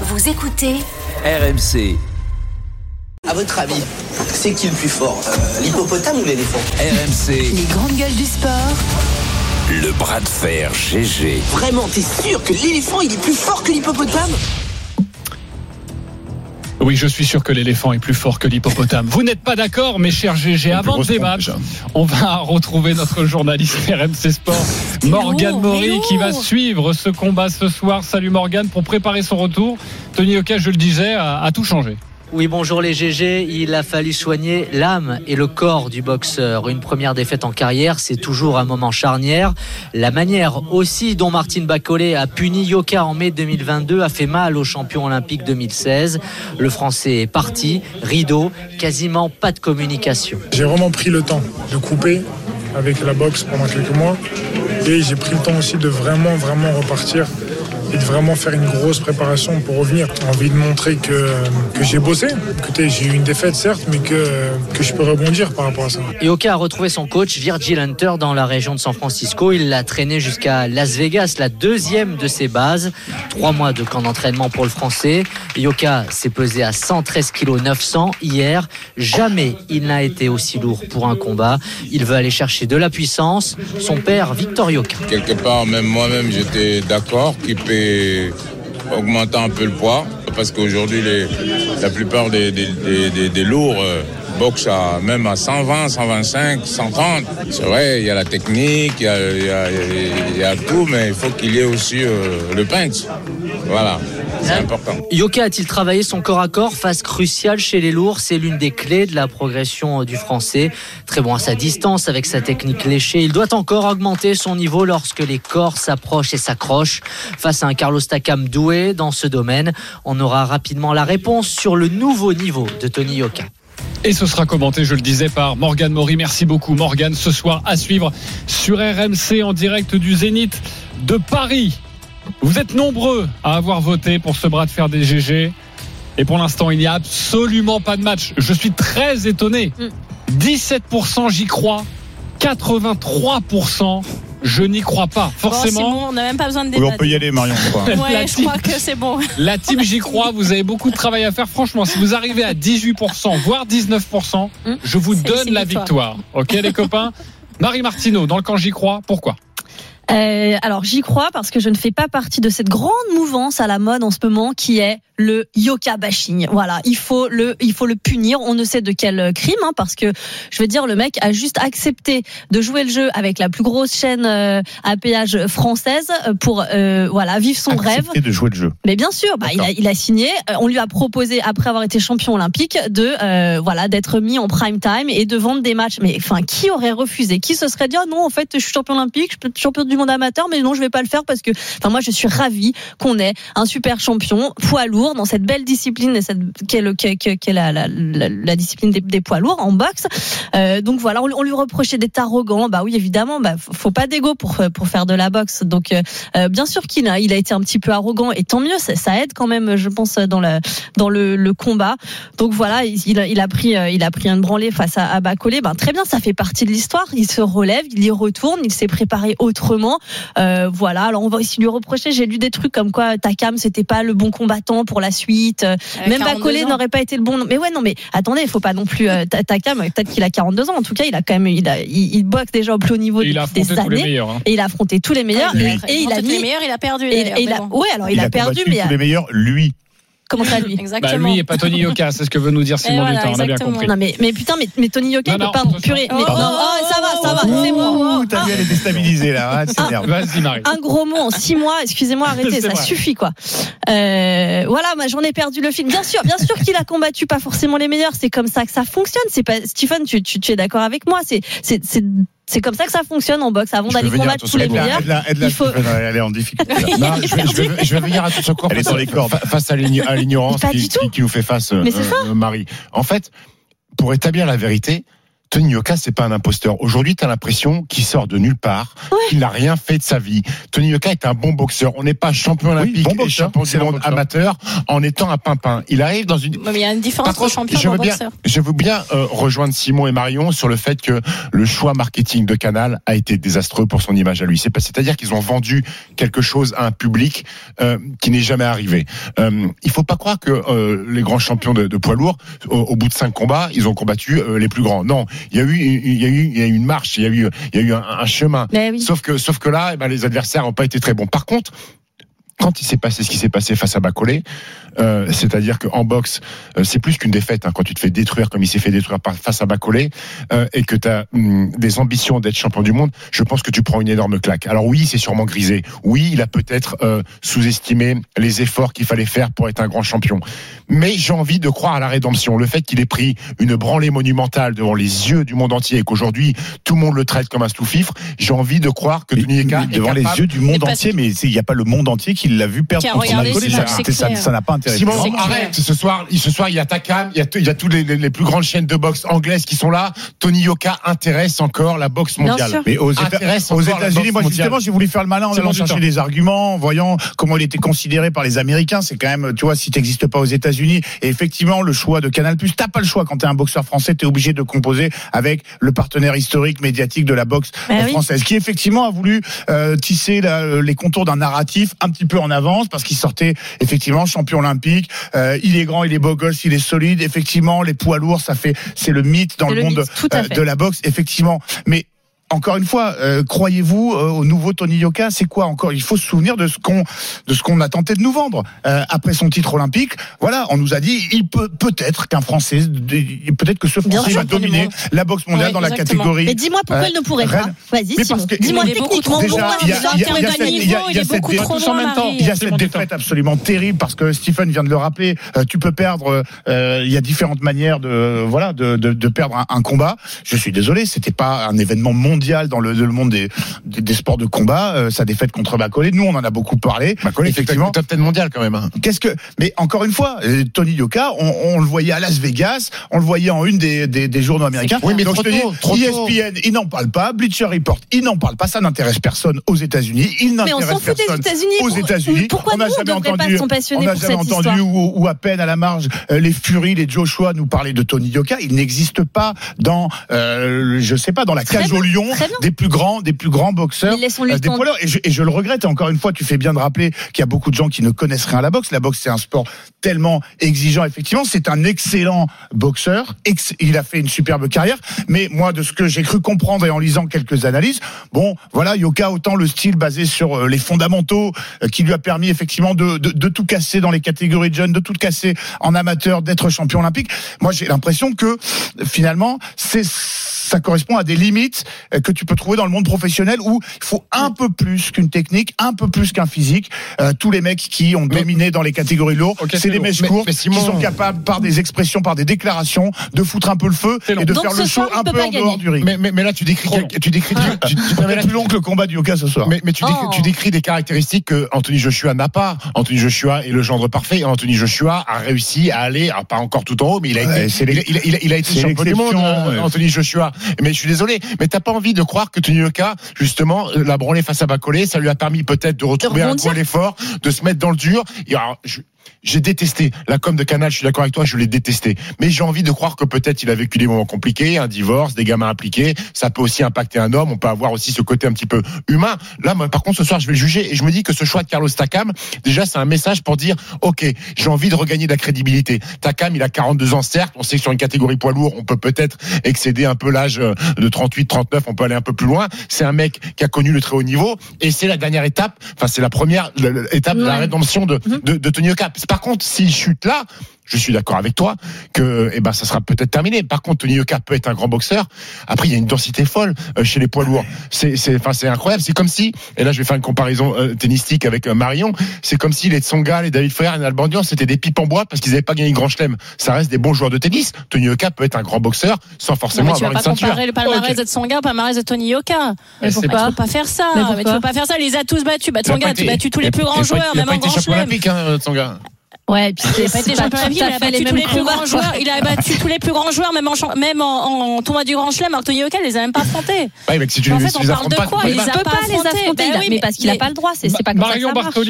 Vous écoutez RMC, À votre avis, c'est qui le plus fort euh, L'hippopotame ou l'éléphant RMC, les grandes gueules du sport. le bras de fer GG. Vraiment, t'es sûr que l'éléphant il est plus fort que l'hippopotame? Oui, je suis sûr que l'éléphant est plus fort que l'hippopotame. Vous n'êtes pas d'accord, mes chers GG. Avant de débattre, on va retrouver notre journaliste RMC Sport, Morgane Maury, qui va suivre ce combat ce soir. Salut Morgane, pour préparer son retour. Tony Oka, je le disais, a, a tout changé. Oui, bonjour les GG. Il a fallu soigner l'âme et le corps du boxeur. Une première défaite en carrière, c'est toujours un moment charnière. La manière aussi dont Martine Bacolé a puni Yoka en mai 2022 a fait mal au champion olympique 2016. Le Français est parti, rideau, quasiment pas de communication. J'ai vraiment pris le temps de couper avec la boxe pendant quelques mois. Et j'ai pris le temps aussi de vraiment, vraiment repartir et de vraiment faire une grosse préparation pour revenir. J'ai envie de montrer que, que j'ai bossé. Écoutez, j'ai eu une défaite certes, mais que, que je peux rebondir par rapport à ça. Yoka a retrouvé son coach Virgil Hunter dans la région de San Francisco. Il l'a traîné jusqu'à Las Vegas, la deuxième de ses bases. Trois mois de camp d'entraînement pour le Français. Yoka s'est pesé à 113 kg 900 hier. Jamais il n'a été aussi lourd pour un combat. Il veut aller chercher de la puissance. Son père, Victor Yoka. Quelque part, même moi-même, j'étais d'accord qu'il peut augmenter un peu le poids. Parce qu'aujourd'hui, la plupart des, lourds euh, boxent même à 120, 125, 130. C'est vrai, il y a la technique, il y a tout, mais il faut qu'il y ait aussi euh, le punch. Voilà, c'est important. Yoka a-t-il travaillé son corps à corps Phase cruciale chez les lourds, c'est l'une des clés de la progression du français. Très bon à sa distance avec sa technique léchée. Il doit encore augmenter son niveau lorsque les corps s'approchent et s'accrochent. Face à un Carlos Takam doué dans ce domaine, on aura rapidement la réponse sur le nouveau niveau de Tony Yoka. Et ce sera commenté, je le disais, par Morgane Maury. Merci beaucoup, Morgane. Ce soir, à suivre sur RMC en direct du Zénith de Paris. Vous êtes nombreux à avoir voté pour ce bras de fer des GG. Et pour l'instant, il n'y a absolument pas de match. Je suis très étonné. 17% j'y crois. 83% je n'y crois pas. Forcément, c'est bon, on n'a même pas besoin de Oui, débattre. on peut y aller, Marion. je crois. La Ouais, je team- crois que c'est bon. la team j'y crois, vous avez beaucoup de travail à faire. Franchement, si vous arrivez à 18%, voire 19%, Hum, je vous donne la victoire. victoire. Ok, les copains? Marie Martineau, dans le camp j'y crois, pourquoi? Euh, alors j'y crois parce que je ne fais pas partie de cette grande mouvance à la mode en ce moment qui est le yoga bashing. Voilà, il faut le, il faut le punir. On ne sait de quel crime, hein, parce que je veux dire, le mec a juste accepté de jouer le jeu avec la plus grosse chaîne euh, à péage française euh, pour, euh, voilà, vivre son rêve. Accepter de jouer le jeu. Mais bien sûr, bah, il, a, il a signé. On lui a proposé, après avoir été champion olympique, de voilà d'être mis en prime time et de vendre des matchs. Mais enfin, qui aurait refusé? Qui se serait dit ah non, en fait, je suis champion olympique, je suis champion du monde amateur, mais non, je vais pas le faire parce que, enfin, moi, je suis ravie qu'on ait un super champion poids lourd dans cette belle discipline et cette qu'est la, discipline des, poids lourds en boxe. Euh, donc voilà, on, lui reprochait d'être arrogant. Bah oui, évidemment, bah faut pas d'ego pour pour faire de la boxe. Donc euh, euh, bien sûr qu'il a, il a été un petit peu arrogant et tant mieux, ça, aide quand même, je pense, dans le dans le, combat. Donc voilà, il, a, il a pris il a pris un branlé face à, à Bacolé. Ben très bien, ça fait partie de l'histoire. Il se relève, il y retourne, il s'est préparé autrement. Euh, voilà. Alors on va aussi lui reprocher. J'ai lu des trucs comme quoi Takam c'était pas le bon combattant pour la suite. Euh, Même 42 Bacolé n'aurait pas été le bon. Mais ouais, non, mais attendez, il faut pas non plus euh, Ta- Takam. Peut-être qu'il a 42 ans. En tout cas, il a quand même il, a, il, il boxe déjà au plus haut niveau Et il a depuis affronté des tous les années. meilleurs. hein. Et il a affronté tous les meilleurs. Et il a mis. les meilleurs, il a perdu. Et, il a, bon. ouais, alors il, a, perdu, mais tous les meilleurs, lui. Comment ça lui Bah Exactement. lui et pas Tony Yoka, c'est ce que veut nous dire Simon voilà, Dutin, on a bien compris. Non mais mais putain mais, mais Tony Yoka Non, non, pardon purée mais Oh, non oh, oh, ça va ça va oh, c'est bon Ouh, T'as vu, elle est déstabilisée là. Ah, s'énerve. Vas-y Marie. un gros mot en six mois excusez-moi arrêtez ça vrai. suffit quoi euh, voilà moi j'en ai perdu le fil bien sûr bien sûr qu'il a combattu pas forcément les meilleurs c'est comme ça que ça fonctionne c'est pas Stephen tu, tu, tu es d'accord avec moi c'est c'est comme ça que ça fonctionne en boxe avant d'aller combattre tous les meilleurs il faut- Elle est en difficulté. je, vais, venir à tout secours Elle est face, sur les cordes. fa- face à l'igno- à l'ignorance qui, nous fait face, euh, Mais c'est ça. euh, Marie. En fait, pour établir la vérité, Tony Yoka, c'est pas un imposteur. Aujourd'hui, tu as l'impression qu'il sort de nulle part, qu'il n'a rien fait de sa vie. Tony Yoka est un bon boxeur. On n'est pas champion olympique bon et boxeur, champion du monde amateur en étant un pimpin. Il arrive dans une Mais il y a une différence contre, entre champion je et veux bien, boxeur. je veux bien euh, rejoindre Simon et Marion sur le fait que le choix marketing de Canal a été désastreux pour son image à lui. C'est pas- C'est-à-dire qu'ils ont vendu quelque chose à un public euh, qui n'est jamais arrivé. Euh, il faut pas croire que euh, les grands champions de, de poids lourds, au, au bout de cinq combats, ils ont combattu euh, les plus grands. Non, il y a eu, il y a eu, il y a eu une marche, il y a eu, il y a eu un, un chemin. Mais oui. Sauf que, sauf que là, eh ben, les adversaires n'ont pas été très bons. Par contre, quand il s'est passé ce qui s'est passé face à Bacolé, euh, c'est-à-dire qu'en boxe, euh, c'est plus qu'une défaite. hein, quand tu te fais détruire comme il s'est fait détruire par, face à Bacolé, euh, et que tu as des ambitions d'être champion du monde, je pense que tu prends une énorme claque. Alors oui, c'est sûrement grisé. Oui, il a peut-être euh, sous-estimé les efforts qu'il fallait faire pour être un grand champion. Mais j'ai envie de croire à la rédemption. Le fait qu'il ait pris une branlée monumentale devant les yeux du monde entier et qu'aujourd'hui tout le monde le traite comme un sous-fifre, j'ai envie de croire que Tony Eka est devant les yeux du monde entier, mais il n'y a pas le monde entier qui l'a vu perdre contre Ça- n'a pas intéressé. Simon, arrête. Ce soir, ce soir, il y a Takam, il y a, il y a toutes les, les- les plus grandes chaînes de boxe anglaises qui sont là. Tony Yoka intéresse encore la boxe mondiale. Mais aux, aux États-Unis, moi justement, j'ai voulu faire le malin en allant chercher des arguments, en voyant comment il était considéré par les Américains. C'est quand même, tu vois, si t'existes pas aux États-Unis, et effectivement, le choix de Canal+, t'as pas le choix quand t'es un boxeur français, t'es obligé de composer avec le partenaire historique médiatique de la boxe Bah oui. française, qui effectivement a voulu euh, tisser la- les contours d'un narratif un petit peu en avance, parce qu'il sortait effectivement champion olympique. Euh, il est grand, il est beau gosse, il est solide. Effectivement, les poids lourds, ça fait, c'est le mythe dans le, le monde mythe, euh, de la boxe, effectivement. Mais encore une fois, euh, croyez-vous euh, au nouveau Tony Yoka C'est quoi encore? Il faut se souvenir de ce qu'on de ce qu'on a tenté de nous vendre Euh, après son titre olympique. Voilà, on nous a dit il peut peut-être qu'un Français, peut-être que ce Français sûr, va dominer la boxe mondiale Ouais, dans la catégorie. Mais dis-moi pourquoi Euh, il ne pourrait pas. Vas-y, Dis-moi techniquement pourquoi. il est cette beaucoup défaite trop. Il y a cette défaite absolument terrible parce que Stephen vient de le rappeler. euh, tu peux perdre. euh, il y a différentes manières de voilà de, de, de perdre un, un combat. Je suis désolé, c'était pas un événement mondial dans le, le monde des, des, des sports de combat. euh, sa défaite contre Bacolé, nous on en a beaucoup parlé. Bacolé, effectivement, top 10 mondial quand même. hein. Qu'est-ce que Mais encore une fois, euh, Tony Yoka, on, on le voyait à Las Vegas, on le voyait en une des, des, des journaux américains. Oui, mais Donc trop je te tôt, dis, trop tôt. ESPN, il n'en parle pas. Bleacher Report, il n'en parle pas. Ça n'intéresse personne aux États-Unis. Il Mais on n'intéresse s'en fout des personne États-Unis. aux États-Unis. Pourquoi on nous, n'a jamais entendu, on pour jamais entendu ou, ou à peine à la marge euh, les Fury, les Joshua nous parler de Tony Yoka. Il n'existe pas dans, euh, je sais pas, dans la cage au lion bien. des plus grands, des plus grands boxeurs. Euh, des lourds. Et je, et je le regrette. Et encore une fois, tu fais bien de rappeler qu'il y a beaucoup de gens qui ne connaissent rien à la boxe. La boxe, c'est un sport tellement exigeant. Effectivement, c'est un excellent boxeur. Ex- il a fait une superbe carrière. Mais moi, de ce que j'ai cru comprendre et en lisant quelques analyses, bon, voilà, Yoka, autant le style basé sur euh, les fondamentaux euh, qui lui a permis effectivement de, de, de tout casser dans les catégories de jeunes, de tout casser en amateur, d'être champion olympique. Moi, j'ai l'impression que finalement, c'est ça correspond à des limites euh, que tu peux trouver dans le monde professionnel où il faut un peu plus qu'une technique, un peu plus qu'un physique. Euh, tous les mecs qui ont Mais- dominé dans les catégories lourdes, Ok, c'est des lourd. mèches Mais- courtes mais Simon- qui sont capables par des expressions, par des déclarations, de foutre un peu le feu et de Donc faire le show un peu en dehors du ring. Mais, mais, mais là, tu décris, tu décris, tu, tu- tu- mais là, plus long que le combat du Yoka ce soir. Mais, mais tu, décris, Oh. tu décris des caractéristiques que Anthony Joshua n'a pas. Anthony Joshua est le gendre parfait. Et Anthony Joshua a réussi à aller, alors pas encore tout en haut, mais il a Ouais, été, il, il a- il été champion du monde. Anthony Joshua. Mais je suis désolé, mais t'as pas envie de croire que Tony Yoka, justement, euh, l'a branlé face à Bacolé, ça lui a permis peut-être de retrouver un coin d'effort, de se mettre dans le dur. Et alors, je- j'ai détesté la com de Canal, je suis d'accord avec toi, je l'ai détesté. Mais j'ai envie de croire que peut-être il a vécu des moments compliqués, un divorce, des gamins impliqués. Ça peut aussi impacter un homme. On peut avoir aussi ce côté un petit peu humain. Là, moi, par contre, ce soir, je vais le juger et je me dis que ce choix de Carlos Takam, déjà, c'est un message pour dire, OK, j'ai envie de regagner de la crédibilité. Takam, il a 42 ans, certes. On sait que sur une catégorie poids lourd, on peut peut-être excéder un peu l'âge euh, de 38, 39. On peut aller un peu plus loin. C'est un mec qui a connu le très haut niveau et c'est la dernière étape. Enfin, c'est la première étape de la rédemption de, de, de Tony Yoka. Par contre, s'il chute là, je suis d'accord avec toi que eh ben ça sera peut-être terminé. Par contre, Tony Yoka peut être un grand boxeur. Après, il y a une densité folle euh, chez les poids lourds. C'est c'est enfin c'est incroyable. C'est comme si et là je vais faire une comparaison euh, tennistique avec euh, Marion. C'est comme si les Tsonga, les David Ferrer, les Albandian, c'était des pipes en bois parce qu'ils n'avaient pas gagné le Grand Chelem. Ça reste des bons joueurs de tennis. Tony Yoka peut être un grand boxeur sans Non, forcément mais tu vas avoir pas une ceinture. comparer le palmarès de Tsonga au palmarès de Tony Yoka. Mais pourquoi Tu peux pas faire ça. Mais Mais, tu peux pas faire ça. Il les a tous battus. Bah, Tsonga pas a battu tous les plus grands pas- joueurs, même pas en grand chelem. Ouais, et puis Il c'est a pas il a les battu tous les plus grands joueurs. Il a battu tous les plus grands joueurs, même en, champ- même en, en tournoi du Grand Chelem. Anthony Yoka, il les a même pas affrontés. Ouais, mais si tu En fait, on parle de quoi Il pas- les a peut pas les affronter, Ben mais parce qu'il a pas le droit, c'est pas comme ça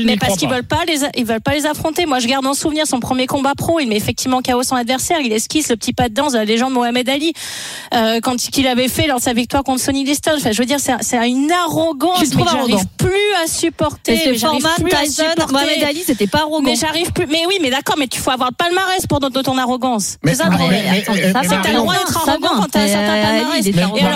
Mais parce qu'ils veulent pas les, ils veulent pas les affronter. Moi, je garde en souvenir son premier combat pro. Il met effectivement KO son adversaire. Il esquisse le petit pas de danse de la légende Mohamed Ali, euh, quand qu'il avait fait lors de sa victoire contre Sonny Liston. Enfin, je veux dire, c'est une arrogance. Que j'arrive arrogant plus à supporter. Et c'est mais j'arrive Foreman, plus à Tyson, supporter. Mohamed Ali, c'était pas arrogant. Mais j'arrive plus. Mais oui, mais d'accord, mais tu faut avoir le palmarès pour ton arrogance. Mais- C'est ça mais- mais- mais- mais C'est t'as le droit d'être arrogant quand t'as un certain Euh, palmarès. Et arrogant.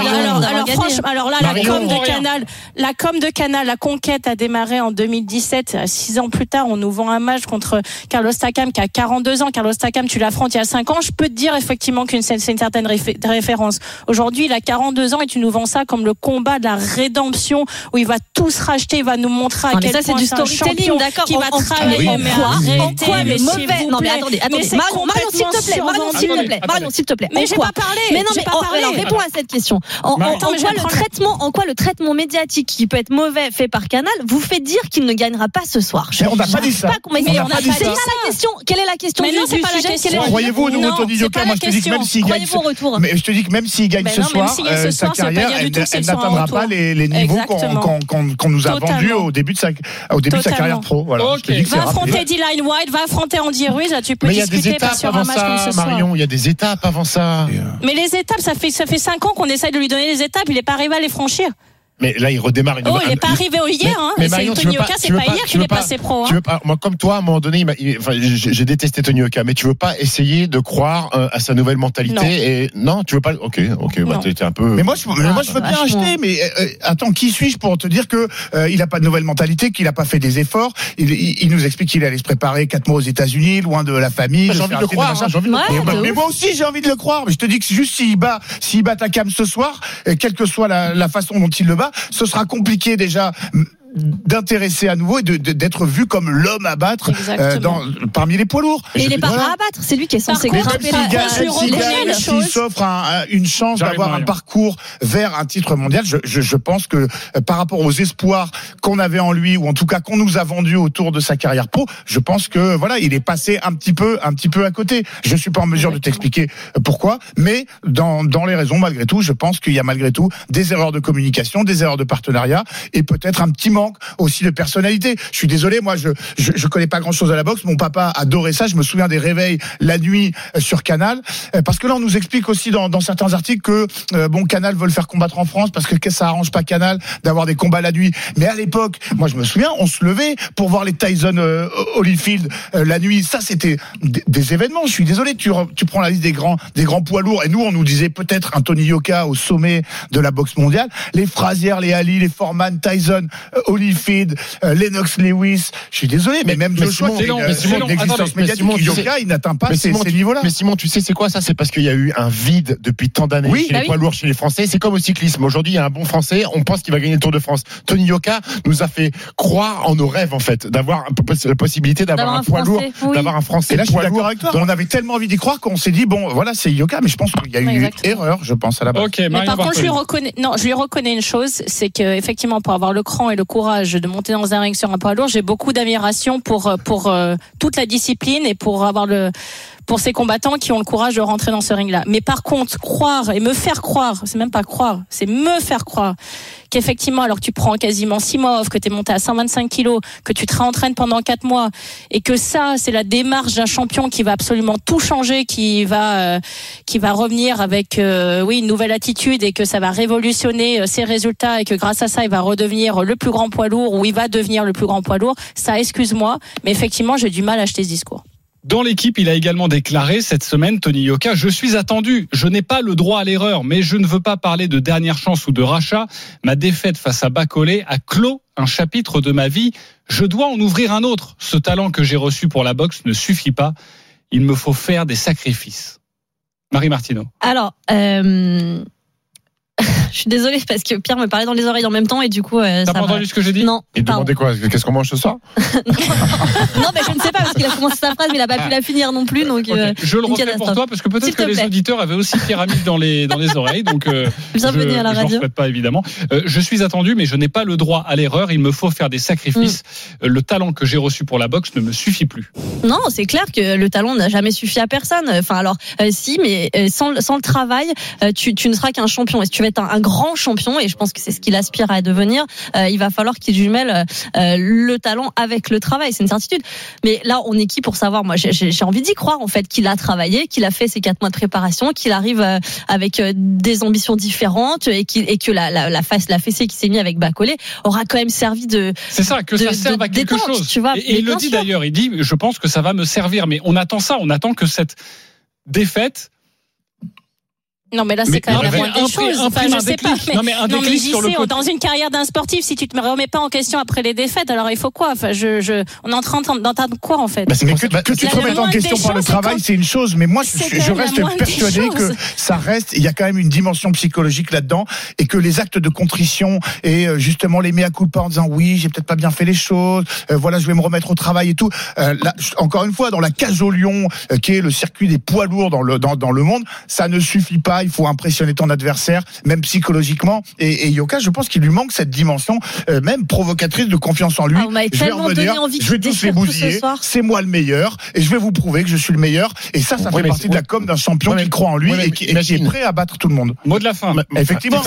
alors, franchement, alors là, la com de. Canal, la com de Canal, la conquête a démarré en 2017. Six ans plus tard, on nous vend un match contre Carlos Takam qui a 42 ans. Carlos Takam, tu l'affrontes il y a 5 ans. Je peux te dire effectivement qu'une c'est c'est une certaine réfé- référence. Aujourd'hui, il a 42 ans et tu nous vends ça comme le combat de la rédemption où il va tout se racheter, il va nous montrer à mais quel c'est point du un champion d'accord. qui va travailler. mais arrêtez, mais le mauvais vous Non, mais attendez, attendez. Marion, Marion, s'il te plaît, Marion, s'il te plaît, Marion, s'il te plaît. Mais j'ai pas parlé. Mais non, mais pas en- parlé. alors réponds à cette question. En, je quoi le traitement, en quoi le traitement médiatique qui peut être mauvais fait par Canal vous fait dire qu'il ne gagnera pas ce soir? Mais on n'a pas dit ça. pas à convaincre- On n'a on pas n'a dit pas ça. dit ça la question. Quelle est la question Mais non, c'est pas la question. Croyez-vous, Yoka, pas moi la je te dis que même s'il gagne, Croyez-vous au retour mais je te dis que même s'il gagne Mais ce soir, euh, sa carrière, elle, n'atteindra pas les, niveaux qu'on nous a vendus au début de sa, au carrière pro. Va affronter White, va affronter Andy Ruiz, là tu peux Mais il y a des discuter pas étapes sur avant un match comme ça, ce soir. Marion. Il y a des étapes avant ça. Mais les étapes, ça fait ça fait cinq ans qu'on essaye de lui donner les étapes, il est pas arrivé à les franchir. Mais là, il redémarre une Oh, il est pas arrivé au hier, hein. mais Marion, tu Tony veux pas- Yoka, tu c'est veux pas pas- hier tu qu'il est pas- passé pro. Tu Hein. veux pas, moi, comme toi, à un moment donné, il m'a- il- enfin, j'ai j'ai détesté Tony Oka, mais tu veux pas essayer de croire euh, à sa nouvelle mentalité Non. et non, tu veux pas. Ok, ok, bah, t'es un peu. Mais moi, je, mais moi, je veux bien vachement. acheter. Mais euh, euh, attends, qui suis-je pour te dire que euh, il a pas de nouvelle mentalité, qu'il a pas fait des efforts? Il, il, il nous explique qu'il allait se préparer quatre mois aux États-Unis, loin de la famille. J'ai de envie faire de le un film, croire. machin. hein, J'ai envie de le croire. Mais, mais moi aussi j'ai envie de le croire. Mais je te dis que juste s'il bat, s'il bat Takam ce soir, quelle que soit la façon dont il le bat, ce sera compliqué déjà d'intéresser à nouveau et de- de- d'être vu comme l'homme à battre euh, dans, parmi les poids lourds. Et il est pas Voilà. à abattre, c'est lui qui est censé Par contre, la- s'il s'offre un- un- une chance d'avoir un parcours vers un titre mondial, je, je, je pense que euh, par rapport aux espoirs qu'on avait en lui, ou en tout cas qu'on nous a vendus autour de sa carrière pro, je pense que voilà, il est passé un petit peu, un petit peu à côté. Je suis pas en mesure de t'expliquer euh, pourquoi, mais dans, dans les raisons, malgré tout, je pense qu'il y a malgré tout des erreurs de communication, des erreurs de partenariat, et peut-être un petit manque aussi de personnalité. Je suis désolé, moi, je, je, je connais pas grand-chose à la boxe. Mon papa adorait ça. Je me souviens des réveils la nuit euh, sur Canal, Euh, parce que là, on nous explique aussi dans, dans certains articles que euh, bon, Canal veut le faire combattre en France parce que que ça arrange pas Canal d'avoir des combats la nuit. Mais à l'époque, moi, je me souviens, on se levait pour voir les Tyson euh, Holyfield euh, la nuit. Ça, c'était des, événements. Je suis désolé. Tu, tu prends la liste des grands, des grands poids lourds, et nous, on nous disait peut-être un Tony Yoka au sommet de la boxe mondiale. Les Frazier, les Ali, les Foreman, Tyson, Holyfield, euh, Lennox Lewis. Je suis désolé, mais, même mais Joshua, Simon, c'est Simon, une, mais c'est Simon, une existence attendez, mais médiatique. Simon, tu Yoka, sais- il n'atteint pas ces, niveaux-là. Mais Simon, tu sais, c'est quoi ça? C'est parce qu'il y a eu un vide depuis tant d'années Oui, chez bah les oui. poids lourds, chez les Français. C'est comme au cyclisme. Aujourd'hui, il y a un bon Français, on pense qu'il va gagner le Tour de France. Tony Yoka nous a fait croire en nos rêves, en fait, d'avoir la possibilité d'avoir un poids lourd, d'avoir un Français Et là, je suis poids d'accord lourd. avec toi. On avait tellement envie d'y croire qu'on s'est dit, bon, voilà, c'est Yoka, mais je pense qu'il y a eu Exactement. erreur, je pense, à la base. Mais par contre, je lui reconnais, non, je lui reconnais une chose, c'est que effectivement, pour avoir le cran et le courage de monter dans un ring sur un poids lourd, j'ai beaucoup d'admiration pour euh, pour euh, toute la discipline et pour avoir le pour ces combattants qui ont le courage de rentrer dans ce ring-là. Mais par contre, croire et me faire croire, c'est même pas croire, c'est me faire croire qu'effectivement, alors que tu prends quasiment six mois off, que tu es monté à 125 kilos, que tu te réentraînes pendant quatre mois, et que ça, c'est la démarche d'un champion qui va absolument tout changer, qui va, euh, qui va revenir avec, euh, oui, une nouvelle attitude, et que ça va révolutionner euh, ses résultats, et que grâce à ça, il va redevenir le plus grand poids lourd, ou il va devenir le plus grand poids lourd. Ça, excuse-moi, mais effectivement, j'ai du mal à acheter ce discours. Dans l'équipe, il a également déclaré cette semaine, Tony Yoka, je suis attendu, je n'ai pas le droit à l'erreur, mais je ne veux pas parler de dernière chance ou de rachat. Ma défaite face à Bacolé a clos un chapitre de ma vie. Je dois en ouvrir un autre. Ce talent que j'ai reçu pour la boxe ne suffit pas. Il me faut faire des sacrifices. Marie Martineau. Alors, euh, Je suis désolée parce que Pierre me parlait dans les oreilles en même temps et du coup. euh, T'as pas entendu ce que j'ai dit? Non. Il demandait quoi? Qu'est-ce qu'on mange ce soir? Non, mais je ne sais pas parce qu'il a commencé sa phrase, mais il a pas pu la finir non plus. Donc, euh, Je le refais pour toi parce que peut-être que les auditeurs avaient aussi pyramide dans les dans les oreilles, donc euh, Bienvenue je, à la je n'en radio. souhaite pas évidemment. Euh, je suis attendu, mais je n'ai pas le droit à l'erreur. Il me faut faire des sacrifices. Mm. Le talent que j'ai reçu pour la boxe ne me suffit plus. Non, c'est clair que le talent n'a jamais suffi à personne. Enfin, alors, euh, si, mais sans, le- sans le travail, euh, tu, tu ne seras qu'un champion. Et si tu veux être un, un grand champion, et je pense que c'est ce qu'il aspire à devenir, euh, il va falloir qu'il jumelle euh, le talent avec le travail. C'est une certitude. Mais là, on est qui pour savoir? Moi, j'ai- envie d'y croire, en fait, qu'il a travaillé, qu'il a fait ses quatre mois de préparation, qu'il arrive euh, avec des ambitions différentes et, que la, la, la, face, la fessée qui s'est mise avec Bacolé aura quand même servi de. C'est ça, que de- ça serve de à quelque détente, chose. tu vois. et et il le dit d'ailleurs. Il dit, je pense que ça va me servir. Mais on attend ça. On attend que cette défaite. Non, mais là, c'est quand même la moindre des choses. Enfin, je sais pas. Mais, Non, mais un non, mais déclic sur le JC, côté. dans une carrière d'un sportif, si tu te remets pas en question après les défaites, alors il faut quoi? Enfin, je, je, on est en train d'entendre quoi, en fait? Bah, mais que, que tu te remettes en question par le travail, c'est une chose, mais moi, je, reste persuadé que ça reste, il y a quand même une dimension psychologique là-dedans, et que les actes de contrition et euh, justement les mea culpa en disant oui, j'ai peut-être pas bien fait les choses, euh, voilà, je vais me remettre au travail et tout. Euh, là, encore une fois, dans la cage au lion, euh, qui est le circuit des poids lourds dans le dans, dans le monde, ça ne suffit pas. Il faut impressionner ton adversaire, même psychologiquement. Et, et Yoka, je pense qu'il lui manque cette dimension, euh, même provocatrice de confiance en lui. Ah, m'avez je vais tellement revenir, donné envie de je vais tous les ce bousiller. soir. C'est moi le meilleur, et je vais vous prouver que je suis le meilleur. Et ça, ça Oui, fait mais partie de la com d'un champion qui croit en lui et, qui, et qui est prêt à battre tout le monde. Mot de la fin. Effectivement,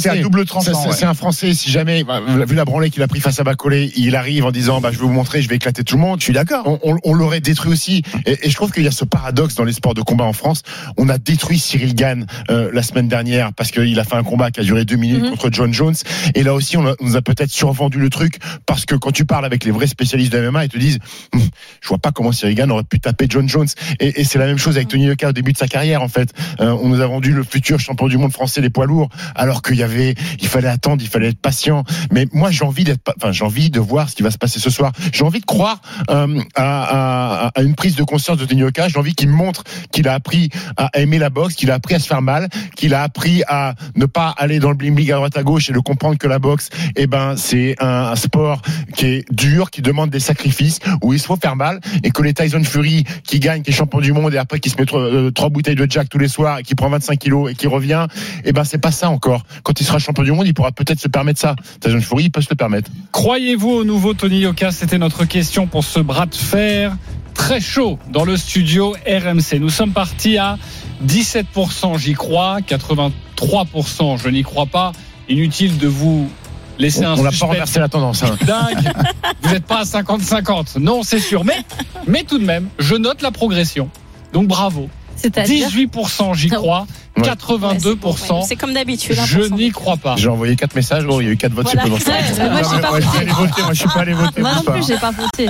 c'est à double tranchant. c'est- un Français. Si jamais, bah, vu la branlée qu'il a pris face à Bacolé, il arrive en disant, bah, je vais vous montrer, je vais éclater tout le monde. Je suis d'accord. On, on- on l'aurait détruit aussi. Et, et je trouve qu'il y a ce paradoxe dans les sports de combat en France. On a détruit Cyril Gann euh, la semaine dernière parce qu'il a fait un combat qui a duré deux minutes Mhm. contre John Jones. Et là aussi, on, a- on nous a peut-être survendu le truc parce que quand tu parles avec les vrais spécialistes de MMA, ils te disent, Hum, je vois pas comment Cyril Gann aurait pu taper John Jones. Et, et c'est la même chose avec Tony Yoka au début de sa carrière en fait. Euh, on nous a vendu le futur champion du monde français des poids lourds, alors qu'il y avait, il fallait attendre, il fallait être patient. Mais moi, j'ai envie d'être, enfin, j'ai envie de voir ce qui va se passer ce soir. J'ai envie de croire euh, à, à- à une prise de conscience de Tony Yoka. J'ai envie qu'il montre qu'il a appris à aimer la boxe, qu'il a appris à se faire mal, qu'il a appris à ne pas aller dans le bling bling à droite à gauche et de comprendre que la boxe, eh ben, c'est un, sport qui est dur, qui demande des sacrifices, où il faut faire mal, et que les Tyson Fury qui gagne, qui est champion du monde et après qui se met trois, euh, bouteilles de Jack tous les soirs et qui prend 25 kilos et qui revient, eh ben, c'est pas ça encore. Quand il sera champion du monde, il pourra peut-être se permettre ça. Tyson Fury, il peut se le permettre. Croyez-vous au nouveau Tony Yoka? C'était notre question pour ce bras de fer très chaud dans le studio RMC. Nous sommes partis à 17%, j'y crois, 83%, je n'y crois pas. Inutile de vous laisser un On n'a pas renversé la tendance. hein. dingue. Vous n'êtes pas à 50-50. Non, c'est sûr. Mais, mais tout de même, je note la progression. Donc bravo. C'est-à-dire 18%, j'y crois. Ouais. 82%. C'est comme d'habitude. hein, Je n'y crois pas. J'ai envoyé quatre messages, bon, il y a eu quatre votes Voilà. supplémentaires. Moi, je suis voté. allé voter, moi, je suis pas allé voter. Moi non plus, j'ai pas voté.